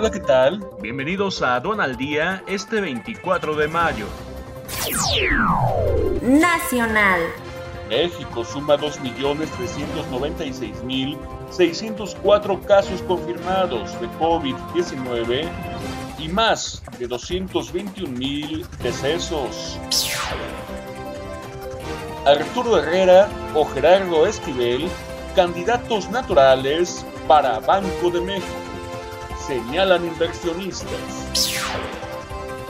Hola, ¿qué tal? Bienvenidos a al Día este 24 de mayo. Nacional. México suma 2.396.604 casos confirmados de COVID-19 y más de 221.000 decesos. Arturo Herrera o Gerardo Esquivel, candidatos naturales para Banco de México, señalan inversionistas.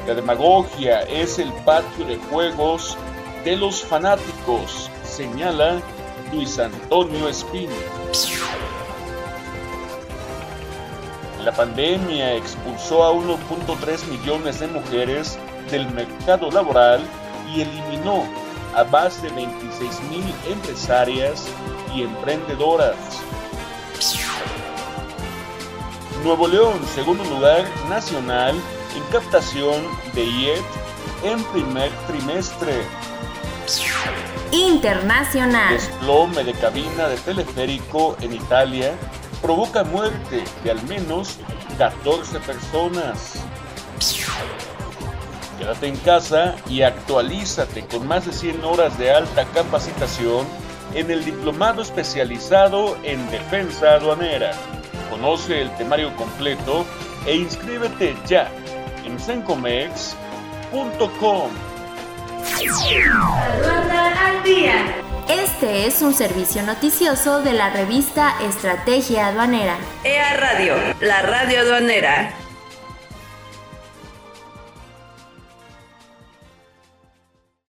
La demagogia es el patio de juegos de los fanáticos, señala Luis Antonio Espino. La pandemia expulsó a 1.3 millones de mujeres del mercado laboral y eliminó a más de 26 mil empresarias y emprendedoras. Nuevo León, segundo lugar nacional en captación de IET en primer trimestre. Internacional. Desplome de cabina de teleférico en Italia provoca muerte de al menos 14 personas. Quédate en casa y actualízate con más de 100 horas de alta capacitación en el diplomado especializado en defensa aduanera. Conoce el temario completo e inscríbete ya en sencomex.com. Este es un servicio noticioso de la revista Estrategia Aduanera. EA Radio, la radio aduanera.